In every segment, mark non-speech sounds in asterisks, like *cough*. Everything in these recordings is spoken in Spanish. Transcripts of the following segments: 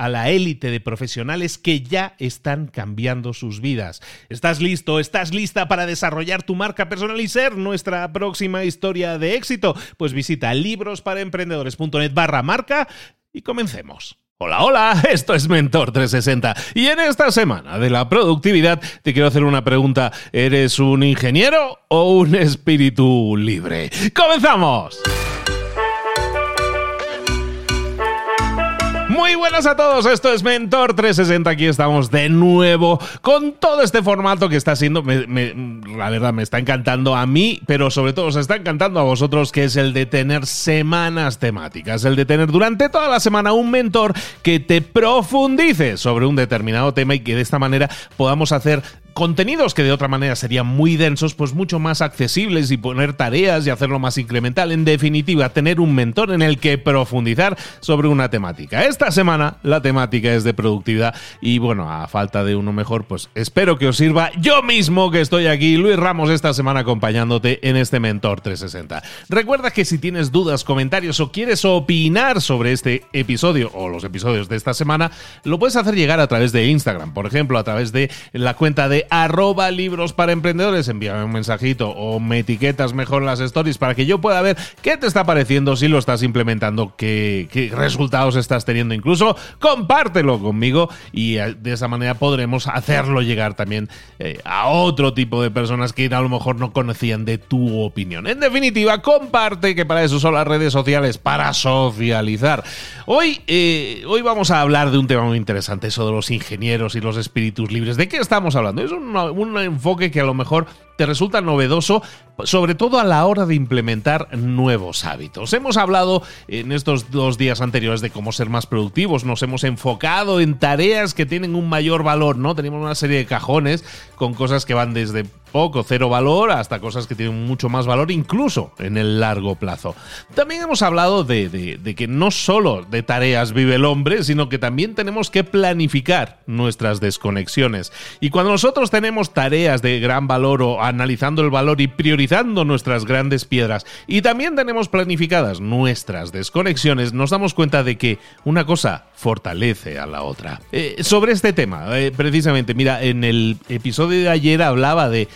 a la élite de profesionales que ya están cambiando sus vidas. ¿Estás listo? ¿Estás lista para desarrollar tu marca personal y ser nuestra próxima historia de éxito? Pues visita librosparaemprendedores.net barra marca y comencemos. Hola, hola, esto es Mentor 360 y en esta semana de la productividad te quiero hacer una pregunta. ¿Eres un ingeniero o un espíritu libre? ¡Comenzamos! Muy buenas a todos, esto es Mentor 360, aquí estamos de nuevo con todo este formato que está siendo, la verdad me está encantando a mí, pero sobre todo os está encantando a vosotros, que es el de tener semanas temáticas, el de tener durante toda la semana un mentor que te profundice sobre un determinado tema y que de esta manera podamos hacer contenidos que de otra manera serían muy densos, pues mucho más accesibles y poner tareas y hacerlo más incremental. En definitiva, tener un mentor en el que profundizar sobre una temática. Esta semana la temática es de productividad y bueno, a falta de uno mejor, pues espero que os sirva yo mismo que estoy aquí, Luis Ramos, esta semana acompañándote en este Mentor 360. Recuerda que si tienes dudas, comentarios o quieres opinar sobre este episodio o los episodios de esta semana, lo puedes hacer llegar a través de Instagram, por ejemplo, a través de la cuenta de arroba libros para emprendedores. Envíame un mensajito o me etiquetas mejor las stories para que yo pueda ver qué te está pareciendo, si lo estás implementando, qué, resultados estás teniendo. Incluso compártelo conmigo y eh, de esa manera podremos hacerlo llegar también eh, a otro tipo de personas que a lo mejor no conocían de tu opinión. En definitiva, comparte, que para eso son las redes sociales, para socializar. Hoy, eh, hoy vamos a hablar de un tema muy interesante, eso de los ingenieros y los espíritus libres. ¿De qué estamos hablando? Un, enfoque que a lo mejor te resulta novedoso, sobre todo a la hora de implementar nuevos hábitos. Hemos hablado en estos dos días anteriores de cómo ser más productivos, nos hemos enfocado en tareas que tienen un mayor valor, ¿no? Tenemos una serie de cajones con cosas que van desde poco, cero valor, hasta cosas que tienen mucho más valor, incluso en el largo plazo. También hemos hablado de, que no solo de tareas vive el hombre, sino que también tenemos que planificar nuestras desconexiones. Y cuando nosotros tenemos tareas de gran valor o analizando el valor y priorizando nuestras grandes piedras. Y también tenemos planificadas nuestras desconexiones, nos damos cuenta de que una cosa fortalece a la otra. Eh, sobre este tema, eh, precisamente, mira, en el episodio de ayer hablaba de,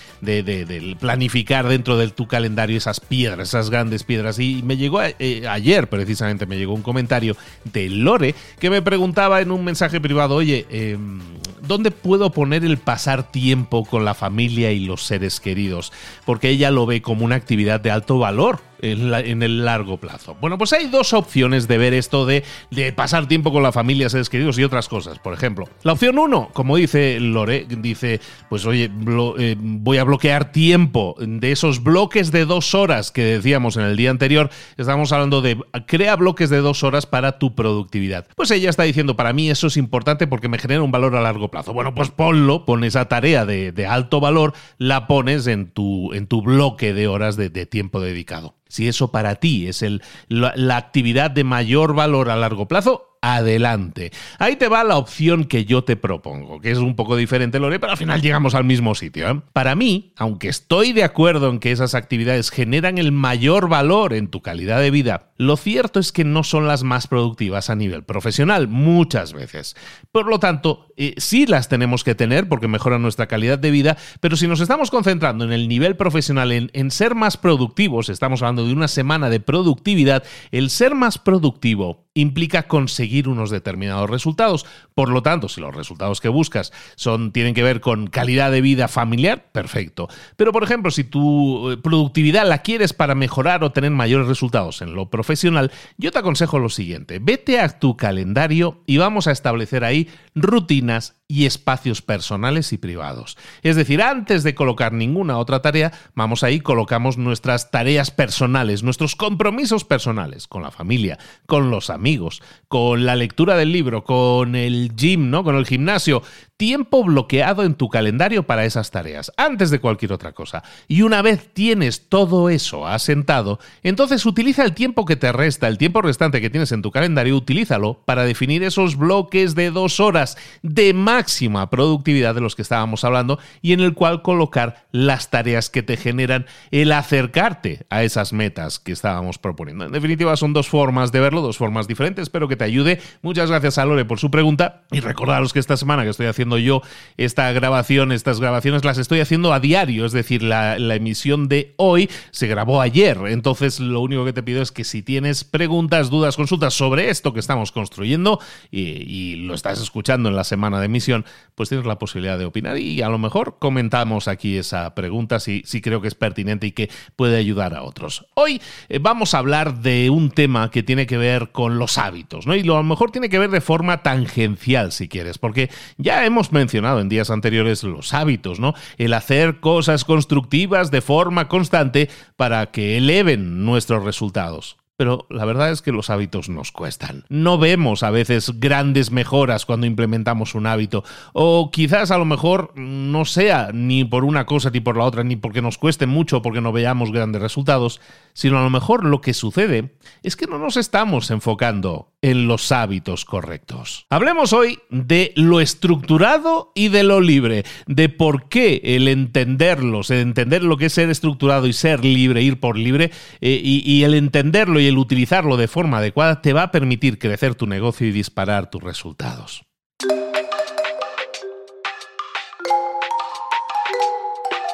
planificar dentro de tu calendario esas piedras, esas grandes piedras, y me llegó eh, ayer, precisamente, me llegó un comentario de Lore que me preguntaba en un mensaje privado, oye, em, ¿dónde puedo poner el pasar tiempo con la familia y los seres queridos? Porque ella lo ve como una actividad de alto valor en, el largo plazo? Bueno, pues hay dos opciones de ver esto de, de pasar tiempo con la familia, seres queridos y otras cosas. Por ejemplo, la opción uno, como dice Lore, dice, pues oye, eh, voy a bloquear tiempo de esos bloques de dos horas que decíamos en el día anterior. Estamos hablando de crea bloques de dos horas para tu productividad. Pues ella está diciendo, para mí eso es importante porque me genera un valor a largo plazo. Bueno, pues ponlo, pon esa tarea de, alto valor, la pones en tu, en tu bloque de horas de, tiempo dedicado. Si eso para ti es el, la actividad de mayor valor a largo plazo, adelante. Ahí te va la opción que yo te propongo, que es un poco diferente, Lore, pero al final llegamos al mismo sitio. ¿eh? Para mí, aunque estoy de acuerdo en que esas actividades generan el mayor valor en tu calidad de vida, lo cierto es que no son las más productivas a nivel profesional, muchas veces. Por lo tanto, eh, sí las tenemos que tener porque mejoran nuestra calidad de vida, pero si nos estamos concentrando en el nivel profesional, en, en ser más productivos, estamos hablando de una semana de productividad, el ser más productivo implica conseguir unos determinados resultados. Por lo tanto, si los resultados que buscas son, tienen que ver con calidad de vida familiar, perfecto. Pero, por ejemplo, si tu eh, productividad la quieres para mejorar o tener mayores resultados en lo profesional, yo te aconsejo lo siguiente. Vete a tu calendario y vamos a establecer ahí rutinas y espacios personales y privados. Es decir, antes de colocar ninguna otra tarea, vamos ahí, colocamos nuestras tareas personales, nuestros compromisos personales con la familia, con los amigos, con la lectura del libro, con el gym, ¿no? Con el gimnasio. Tiempo bloqueado en tu calendario para esas tareas, antes de cualquier otra cosa. Y una vez tienes todo eso asentado, entonces utiliza el tiempo que te resta, el tiempo restante que tienes en tu calendario, utilízalo para definir esos bloques de dos horas de máxima productividad de los que estábamos hablando y en el cual colocar las tareas que te generan el acercarte a esas metas que estábamos proponiendo. En definitiva, son dos formas de verlo, dos formas diferentes. Espero que te ayude. Muchas gracias a Lore por su pregunta y recordaros que esta semana que estoy haciendo yo esta grabación, estas grabaciones las estoy haciendo a diario, es decir, la, emisión de hoy se grabó ayer. Entonces, lo único que te pido es que si tienes preguntas, dudas, consultas sobre esto que estamos construyendo y, lo estás escuchando en la semana de emisión, pues tienes la posibilidad de opinar y a lo mejor comentamos aquí esa pregunta si, si creo que es pertinente y que puede ayudar a otros. Hoy eh, vamos a hablar de un tema que tiene que ver con los hábitos, ¿no? Y lo, a lo mejor tiene que ver de forma tangencial, si quieres, porque ya hemos mencionado en días anteriores los hábitos, ¿no? El hacer cosas constructivas de forma constante para que eleven nuestros resultados pero la verdad es que los hábitos nos cuestan. No vemos a veces grandes mejoras cuando implementamos un hábito, o quizás a lo mejor no sea ni por una cosa ni por la otra, ni porque nos cueste mucho, porque no veamos grandes resultados, sino a lo mejor lo que sucede es que no nos estamos enfocando en los hábitos correctos. Hablemos hoy de lo estructurado y de lo libre, de por qué el entenderlos, el entender lo que es ser estructurado y ser libre, ir por libre, eh, y, y el entenderlo y el utilizarlo de forma adecuada te va a permitir crecer tu negocio y disparar tus resultados.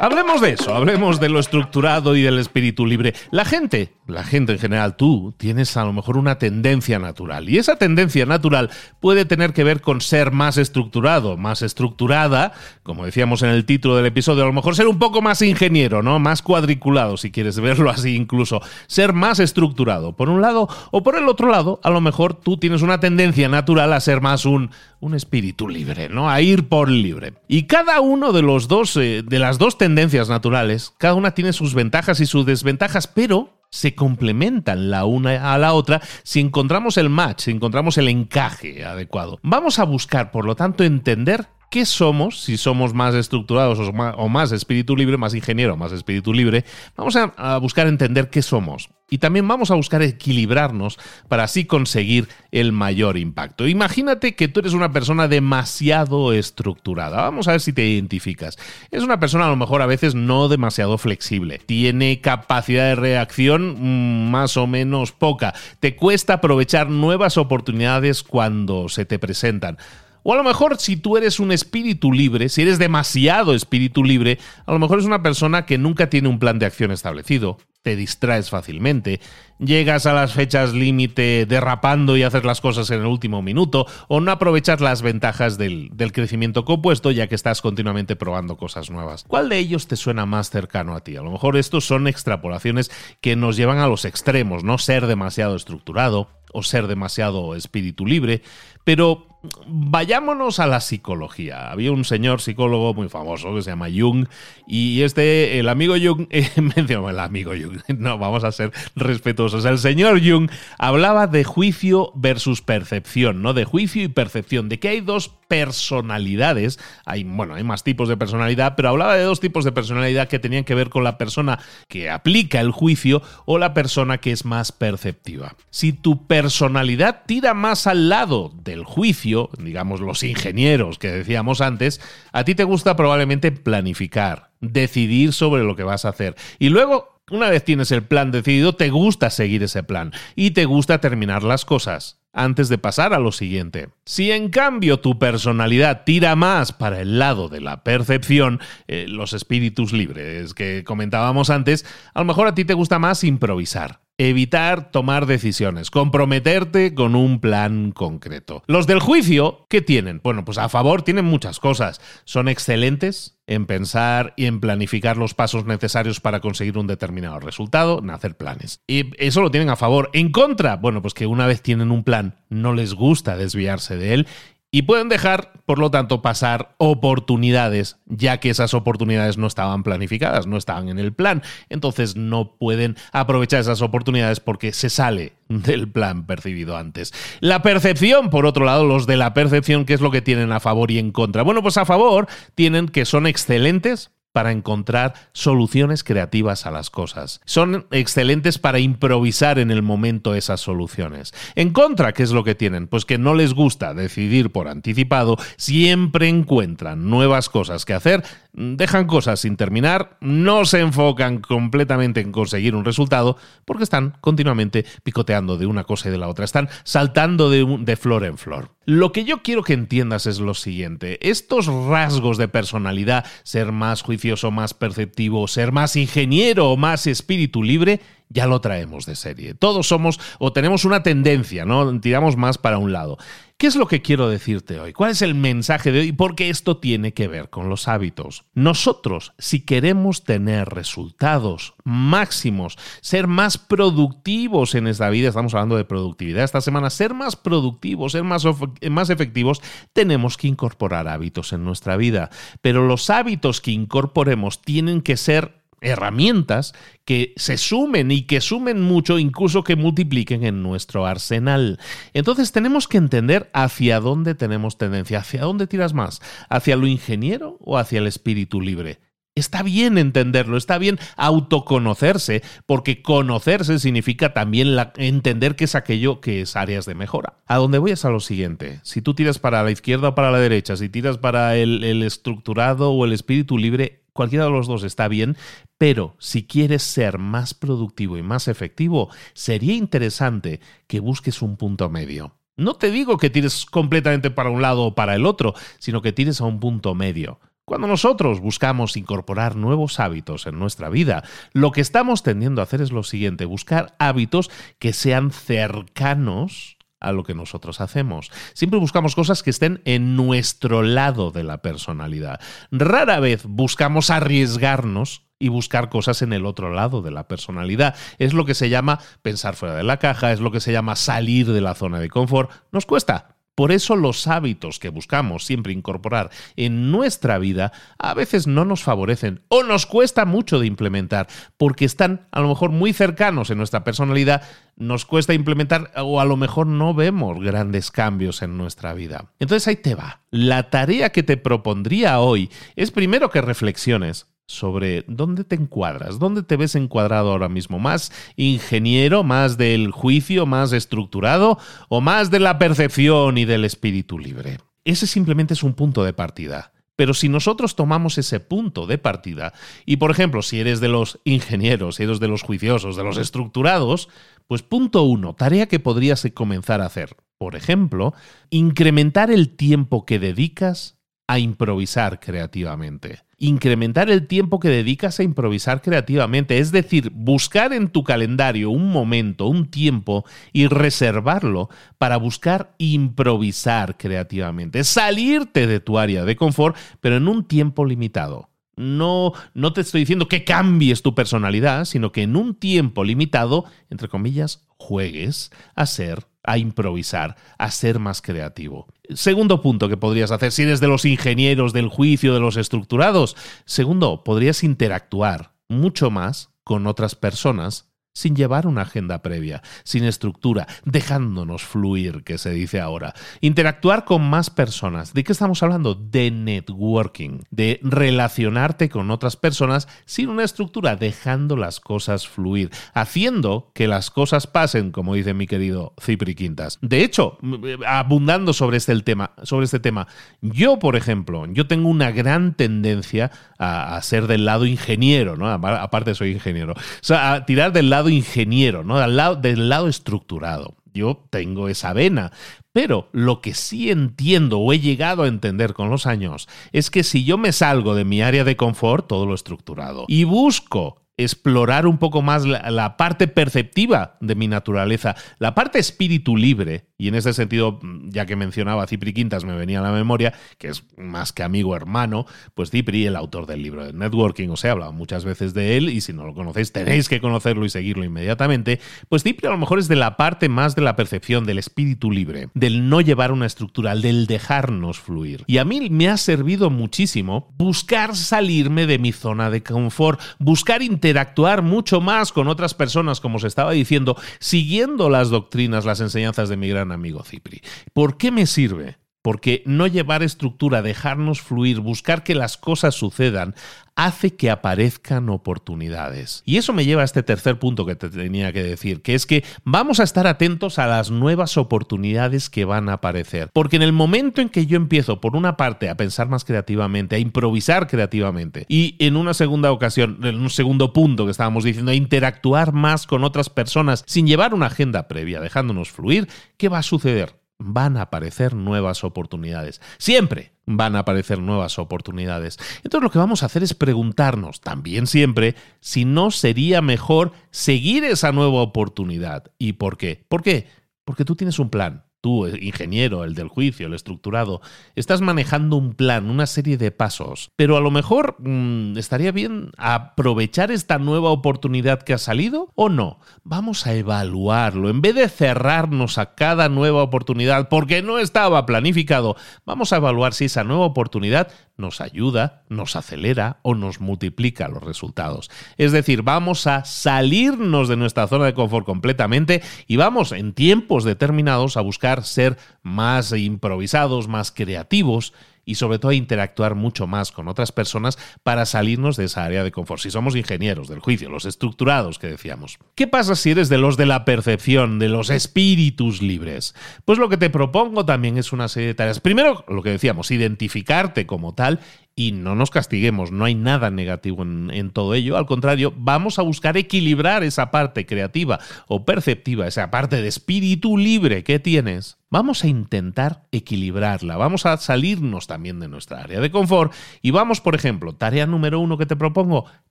Hablemos de eso, hablemos de lo estructurado y del espíritu libre. La gente, la gente en general, tú, tienes a lo mejor una tendencia natural. Y esa tendencia natural puede tener que ver con ser más estructurado, más estructurada, como decíamos en el título del episodio, a lo mejor ser un poco más ingeniero, ¿no? Más cuadriculado, si quieres verlo así incluso. Ser más estructurado, por un lado, o por el otro lado, a lo mejor tú tienes una tendencia natural a ser más un, un espíritu libre, ¿no? A ir por libre. Y cada uno de los dos, eh, de las dos tendencias, tendencias naturales, cada una tiene sus ventajas y sus desventajas, pero se complementan la una a la otra si encontramos el match, si encontramos el encaje adecuado. Vamos a buscar, por lo tanto, entender qué somos, si somos más estructurados o más, espíritu libre, más ingeniero, más espíritu libre. Vamos a buscar entender qué somos. Y también vamos a buscar equilibrarnos para así conseguir el mayor impacto. Imagínate que tú eres una persona demasiado estructurada. Vamos a ver si te identificas. Es una persona a lo mejor a veces no demasiado flexible. Tiene capacidad de reacción mm, más o menos poca. Te cuesta aprovechar nuevas oportunidades cuando se te presentan. O a lo mejor si tú eres un espíritu libre, si eres demasiado espíritu libre, a lo mejor es una persona que nunca tiene un plan de acción establecido te distraes fácilmente, llegas a las fechas límite derrapando y haces las cosas en el último minuto, o no aprovechas las ventajas del, del, crecimiento compuesto ya que estás continuamente probando cosas nuevas. ¿Cuál de ellos te suena más cercano a ti? A lo mejor estos son extrapolaciones que nos llevan a los extremos, no ser demasiado estructurado o ser demasiado espíritu libre, pero vayámonos a la psicología. Había un señor psicólogo muy famoso que se llama Jung y este, el amigo Jung, *laughs* eh, el amigo Jung, *laughs* no, vamos a ser respetuosos. El señor Jung hablaba de juicio versus percepción, ¿no? De juicio y percepción, de que hay dos personalidades, hay, bueno, hay más tipos de personalidad, pero hablaba de dos tipos de personalidad que tenían que ver con la persona que aplica el juicio o la persona que es más perceptiva. Si tu personalidad tira más al lado del juicio, digamos los ingenieros que decíamos antes, a ti te gusta probablemente planificar, decidir sobre lo que vas a hacer. Y luego una vez tienes el plan decidido, te gusta seguir ese plan y te gusta terminar las cosas antes de pasar a lo siguiente. Si en cambio tu personalidad tira más para el lado de la percepción, eh, los espíritus libres que comentábamos antes, a lo mejor a ti te gusta más improvisar evitar tomar decisiones, comprometerte con un plan concreto. Los del juicio, ¿qué tienen? Bueno, pues a favor tienen muchas cosas. Son excelentes en pensar y en planificar los pasos necesarios para conseguir un determinado resultado, en hacer planes. Y eso lo tienen a favor. En contra, bueno, pues que una vez tienen un plan, no les gusta desviarse de él y pueden dejar, por lo tanto, pasar oportunidades, ya que esas oportunidades no estaban planificadas, no estaban en el plan. Entonces no pueden aprovechar esas oportunidades porque se sale del plan percibido antes. La percepción, por otro lado, los de la percepción, ¿qué es lo que tienen a favor y en contra? Bueno, pues a favor tienen que son excelentes para encontrar soluciones creativas a las cosas. Son excelentes para improvisar en el momento esas soluciones. En contra, ¿qué es lo que tienen? Pues que no les gusta decidir por anticipado, siempre encuentran nuevas cosas que hacer, dejan cosas sin terminar, no se enfocan completamente en conseguir un resultado porque están continuamente picoteando de una cosa y de la otra, están saltando de, de flor en flor. Lo que yo quiero que entiendas es lo siguiente, estos rasgos de personalidad, ser más juicioso, más perceptivo, ser más ingeniero o más espíritu libre, ya lo traemos de serie. Todos somos o tenemos una tendencia, ¿no? Tiramos más para un lado. ¿Qué es lo que quiero decirte hoy? ¿Cuál es el mensaje de hoy? Porque esto tiene que ver con los hábitos. Nosotros, si queremos tener resultados máximos, ser más productivos en esta vida, estamos hablando de productividad esta semana, ser más productivos, ser más, más efectivos, tenemos que incorporar hábitos en nuestra vida. Pero los hábitos que incorporemos tienen que ser herramientas que se sumen y que sumen mucho, incluso que multipliquen en nuestro arsenal. Entonces tenemos que entender hacia dónde tenemos tendencia, hacia dónde tiras más, hacia lo ingeniero o hacia el espíritu libre. Está bien entenderlo, está bien autoconocerse, porque conocerse significa también entender qué es aquello que es áreas de mejora. A dónde voy es a lo siguiente. Si tú tiras para la izquierda o para la derecha, si tiras para el estructurado o el espíritu libre, cualquiera de los dos está bien, pero si quieres ser más productivo y más efectivo, sería interesante que busques un punto medio. No te digo que tires completamente para un lado o para el otro, sino que tires a un punto medio. Cuando nosotros buscamos incorporar nuevos hábitos en nuestra vida, lo que estamos tendiendo a hacer es lo siguiente, buscar hábitos que sean cercanos a lo que nosotros hacemos. Siempre buscamos cosas que estén en nuestro lado de la personalidad. Rara vez buscamos arriesgarnos y buscar cosas en el otro lado de la personalidad. Es lo que se llama pensar fuera de la caja, es lo que se llama salir de la zona de confort. Nos cuesta, por eso los hábitos que buscamos siempre incorporar en nuestra vida a veces no nos favorecen o nos cuesta mucho de implementar porque están a lo mejor muy cercanos en nuestra personalidad, nos cuesta implementar o a lo mejor no vemos grandes cambios en nuestra vida. Entonces ahí te va. La tarea que te propondría hoy es primero que reflexiones sobre dónde te encuadras, dónde te ves encuadrado ahora mismo, más ingeniero, más del juicio, más estructurado o más de la percepción y del espíritu libre. Ese simplemente es un punto de partida. Pero si nosotros tomamos ese punto de partida, y por ejemplo, si eres de los ingenieros, si eres de los juiciosos, de los estructurados, pues punto uno, tarea que podrías comenzar a hacer. Por ejemplo, incrementar el tiempo que dedicas a improvisar creativamente. Incrementar el tiempo que dedicas a improvisar creativamente, es decir, buscar en tu calendario un momento, un tiempo y reservarlo para buscar improvisar creativamente, salirte de tu área de confort, pero en un tiempo limitado. No, no te estoy diciendo que cambies tu personalidad, sino que en un tiempo limitado, entre comillas, juegues a ser a improvisar, a ser más creativo. Segundo punto que podrías hacer, si eres de los ingenieros del juicio, de los estructurados. Segundo, podrías interactuar mucho más con otras personas sin llevar una agenda previa, sin estructura, dejándonos fluir, que se dice ahora. Interactuar con más personas. ¿De qué estamos hablando? De networking, de relacionarte con otras personas sin una estructura, dejando las cosas fluir, haciendo que las cosas pasen, como dice mi querido Cipri Quintas. De hecho, abundando sobre este, tema, sobre este tema, yo, por ejemplo, yo tengo una gran tendencia a, ser del lado ingeniero, ¿no? Aparte soy ingeniero. O sea, a tirar del lado ingeniero, ¿no? Del lado, del lado estructurado. Yo tengo esa vena. Pero lo que sí entiendo o he llegado a entender con los años es que si yo me salgo de mi área de confort, todo lo estructurado, y busco explorar un poco más la, parte perceptiva de mi naturaleza, la parte espíritu libre, y en ese sentido, ya que mencionaba a Cipri Quintas, me venía a la memoria, que es más que amigo hermano, pues Cipri, el autor del libro de Networking, os he hablado muchas veces de él, y si no lo conocéis, tenéis que conocerlo y seguirlo inmediatamente, pues Cipri a lo mejor es de la parte más de la percepción, del espíritu libre, del no llevar una estructura, del dejarnos fluir. Y a mí me ha servido muchísimo buscar salirme de mi zona de confort, buscar interactuar mucho más con otras personas, como se estaba diciendo, siguiendo las doctrinas, las enseñanzas de mi gran amigo Cipri. ¿Por qué me sirve? Porque no llevar estructura, dejarnos fluir, buscar que las cosas sucedan, hace que aparezcan oportunidades. Y eso me lleva a este tercer punto que te tenía que decir, que es que vamos a estar atentos a las nuevas oportunidades que van a aparecer. Porque en el momento en que yo empiezo, por una parte, a pensar más creativamente, a improvisar creativamente, y en una segunda ocasión, en un segundo punto que estábamos diciendo, a interactuar más con otras personas sin llevar una agenda previa, dejándonos fluir, ¿qué va a suceder? Van a aparecer nuevas oportunidades. Siempre van a aparecer nuevas oportunidades. Entonces lo que vamos a hacer es preguntarnos también siempre si no sería mejor seguir esa nueva oportunidad. ¿Y por qué? ¿Por qué? Porque tú tienes un plan, tú, ingeniero, el del juicio, el estructurado, estás manejando un plan, una serie de pasos, pero a lo mejor mm, estaría bien aprovechar esta nueva oportunidad que ha salido o no. Vamos a evaluarlo. En vez de cerrarnos a cada nueva oportunidad porque no estaba planificado, vamos a evaluar si esa nueva oportunidad nos ayuda, nos acelera o nos multiplica los resultados. Es decir, vamos a salirnos de nuestra zona de confort completamente y vamos en tiempos determinados a buscar ser más improvisados, más creativos y sobre todo a interactuar mucho más con otras personas para salirnos de esa área de confort. Si somos ingenieros del juicio, los estructurados que decíamos. ¿Qué pasa si eres de los de la percepción, de los espíritus libres? Pues lo que te propongo también es una serie de tareas. Primero, lo que decíamos, identificarte como tal y no nos castiguemos, no hay nada negativo en, todo ello, al contrario, vamos a buscar equilibrar esa parte creativa o perceptiva, esa parte de espíritu libre que tienes. Vamos a intentar equilibrarla, vamos a salirnos también de nuestra área de confort y vamos, por ejemplo, tarea número uno que te propongo,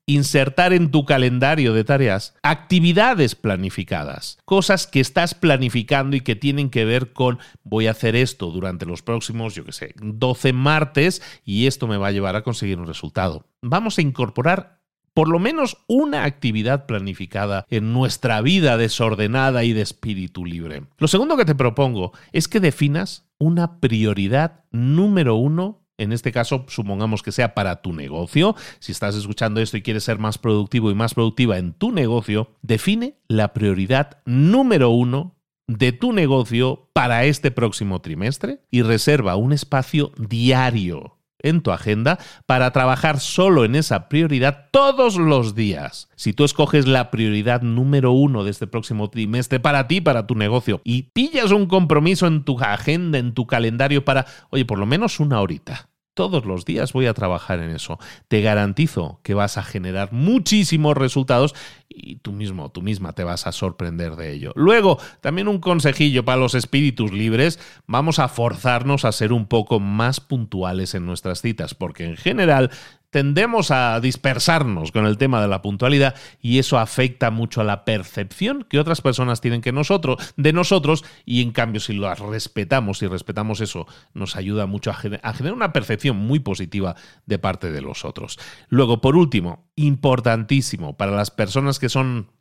insertar en tu calendario de tareas actividades planificadas, cosas que estás planificando y que tienen que ver con voy a hacer esto durante los próximos, yo qué sé, 12 martes y esto me va a llevar a conseguir un resultado. Vamos a incorporar por lo menos una actividad planificada en nuestra vida desordenada y de espíritu libre. Lo segundo que te propongo es que definas una prioridad número uno en este caso, supongamos que sea para tu negocio. Si estás escuchando esto y quieres ser más productivo y más productiva en tu negocio, define la prioridad número uno de tu negocio para este próximo trimestre y reserva un espacio diario en tu agenda para trabajar solo en esa prioridad todos los días. Si tú escoges la prioridad número uno de este próximo trimestre para ti, para tu negocio, y pillas un compromiso en tu agenda, en tu calendario para, oye, por lo menos una horita todos los días voy a trabajar en eso. Te garantizo que vas a generar muchísimos resultados y tú mismo, tú misma te vas a sorprender de ello. Luego, también un consejillo para los espíritus libres, vamos a forzarnos a ser un poco más puntuales en nuestras citas, porque en general tendemos a dispersarnos con el tema de la puntualidad y eso afecta mucho a la percepción que otras personas tienen que nosotros, de nosotros y en cambio si las respetamos y respetamos eso nos ayuda mucho a generar una percepción muy positiva de parte de los otros. Luego, por último, importantísimo para las personas que son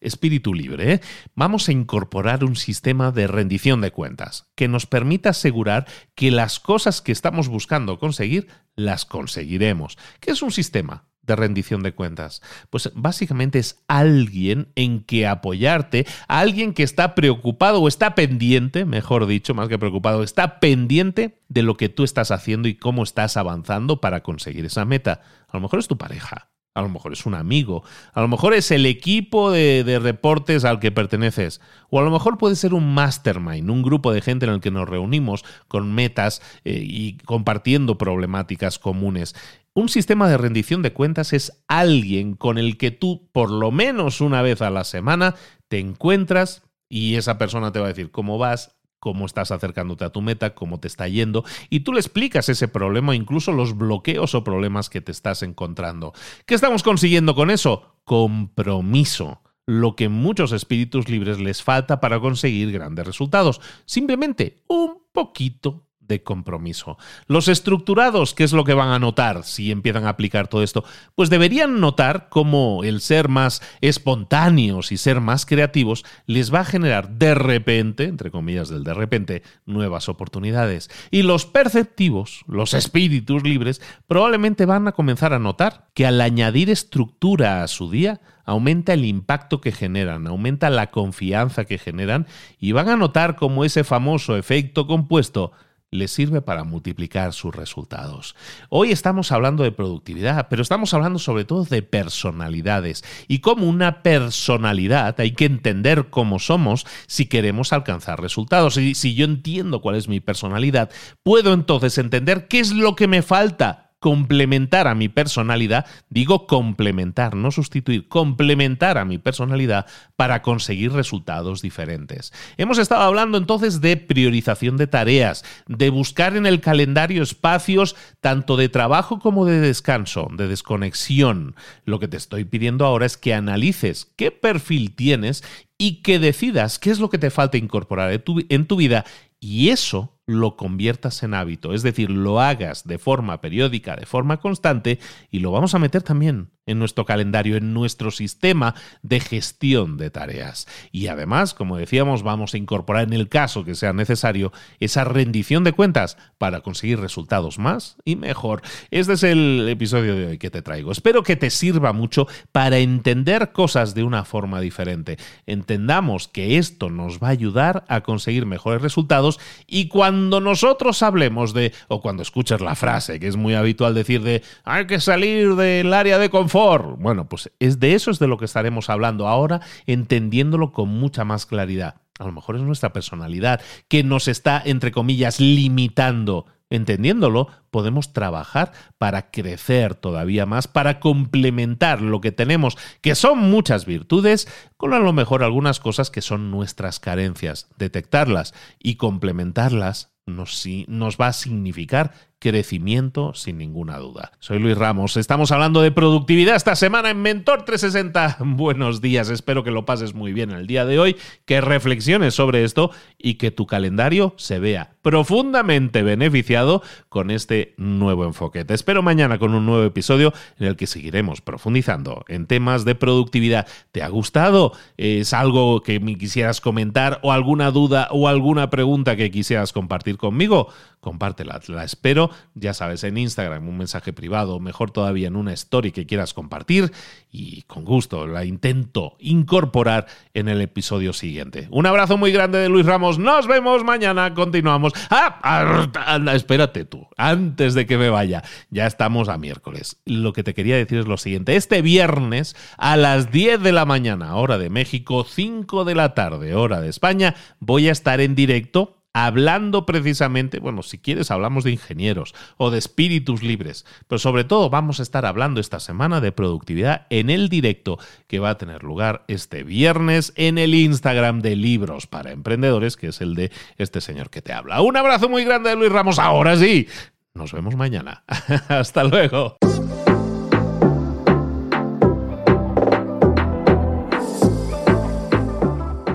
espíritu libre, ¿eh? vamos a incorporar un sistema de rendición de cuentas que nos permita asegurar que las cosas que estamos buscando conseguir las conseguiremos. ¿Qué es un sistema? de rendición de cuentas? Pues básicamente es alguien en que apoyarte, alguien que está preocupado o está pendiente, mejor dicho, más que preocupado, está pendiente de lo que tú estás haciendo y cómo estás avanzando para conseguir esa meta. A lo mejor es tu pareja, a lo mejor es un amigo, a lo mejor es el equipo de, reportes al que perteneces, o a lo mejor puede ser un mastermind, un grupo de gente en el que nos reunimos con metas eh, y compartiendo problemáticas comunes. Un sistema de rendición de cuentas es alguien con el que tú, por lo menos una vez a la semana, te encuentras y esa persona te va a decir cómo vas, cómo estás acercándote a tu meta, cómo te está yendo, y tú le explicas ese problema, incluso los bloqueos o problemas que te estás encontrando. ¿Qué estamos consiguiendo con eso? Compromiso lo que muchos espíritus libres les falta para conseguir grandes resultados. Simplemente un poquito de compromiso. Los estructurados, ¿qué es lo que van a notar si empiezan a aplicar todo esto? Pues deberían notar cómo el ser más espontáneos y ser más creativos les va a generar de repente, entre comillas del de repente, nuevas oportunidades. Y los perceptivos, los espíritus libres, probablemente van a comenzar a notar que al añadir estructura a su día, aumenta el impacto que generan, aumenta la confianza que generan y van a notar cómo ese famoso efecto compuesto le sirve para multiplicar sus resultados. Hoy estamos hablando de productividad, pero estamos hablando sobre todo de personalidades y como una personalidad hay que entender cómo somos si queremos alcanzar resultados. Y si yo entiendo cuál es mi personalidad, puedo entonces entender qué es lo que me falta complementar a mi personalidad, digo complementar, no sustituir, complementar a mi personalidad para conseguir resultados diferentes. Hemos estado hablando entonces de priorización de tareas, de buscar en el calendario espacios tanto de trabajo como de descanso, de desconexión. Lo que te estoy pidiendo ahora es que analices qué perfil tienes y que decidas qué es lo que te falta incorporar en tu, vida y eso lo conviertas en hábito, es decir, lo hagas de forma periódica, de forma constante, y lo vamos a meter también en nuestro calendario, en nuestro sistema de gestión de tareas. Y además, como decíamos, vamos a incorporar en el caso que sea necesario esa rendición de cuentas para conseguir resultados más y mejor. Este es el episodio de hoy que te traigo. Espero que te sirva mucho para entender cosas de una forma diferente. Entendamos que esto nos va a ayudar a conseguir mejores resultados y cuando nosotros hablemos de, o cuando escuches la frase, que es muy habitual decir de, hay que salir del área de confort, bueno, pues es de eso es de lo que estaremos hablando ahora, entendiéndolo con mucha más claridad. A lo mejor es nuestra personalidad que nos está, entre comillas, limitando. Entendiéndolo, podemos trabajar para crecer todavía más, para complementar lo que tenemos, que son muchas virtudes, con a lo mejor algunas cosas que son nuestras carencias. Detectarlas y complementarlas nos, nos va a significar crecimiento sin ninguna duda. Soy Luis Ramos, estamos hablando de productividad esta semana en Mentor 360. Buenos días, espero que lo pases muy bien el día de hoy, que reflexiones sobre esto y que tu calendario se vea profundamente beneficiado con este nuevo enfoque. Te espero mañana con un nuevo episodio en el que seguiremos profundizando en temas de productividad. ¿Te ha gustado? ¿Es algo que me quisieras comentar o alguna duda o alguna pregunta que quisieras compartir conmigo? Compártela, la espero ya sabes, en Instagram, un mensaje privado, mejor todavía en una story que quieras compartir y con gusto la intento incorporar en el episodio siguiente. Un abrazo muy grande de Luis Ramos, nos vemos mañana, continuamos. Ah, anda, espérate tú, antes de que me vaya, ya estamos a miércoles. Lo que te quería decir es lo siguiente, este viernes a las 10 de la mañana, hora de México, 5 de la tarde, hora de España, voy a estar en directo hablando precisamente, bueno, si quieres hablamos de ingenieros o de espíritus libres, pero sobre todo vamos a estar hablando esta semana de productividad en el directo que va a tener lugar este viernes en el Instagram de Libros para Emprendedores, que es el de este señor que te habla. Un abrazo muy grande de Luis Ramos, ahora sí. Nos vemos mañana. *laughs* Hasta luego.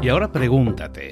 Y ahora pregúntate,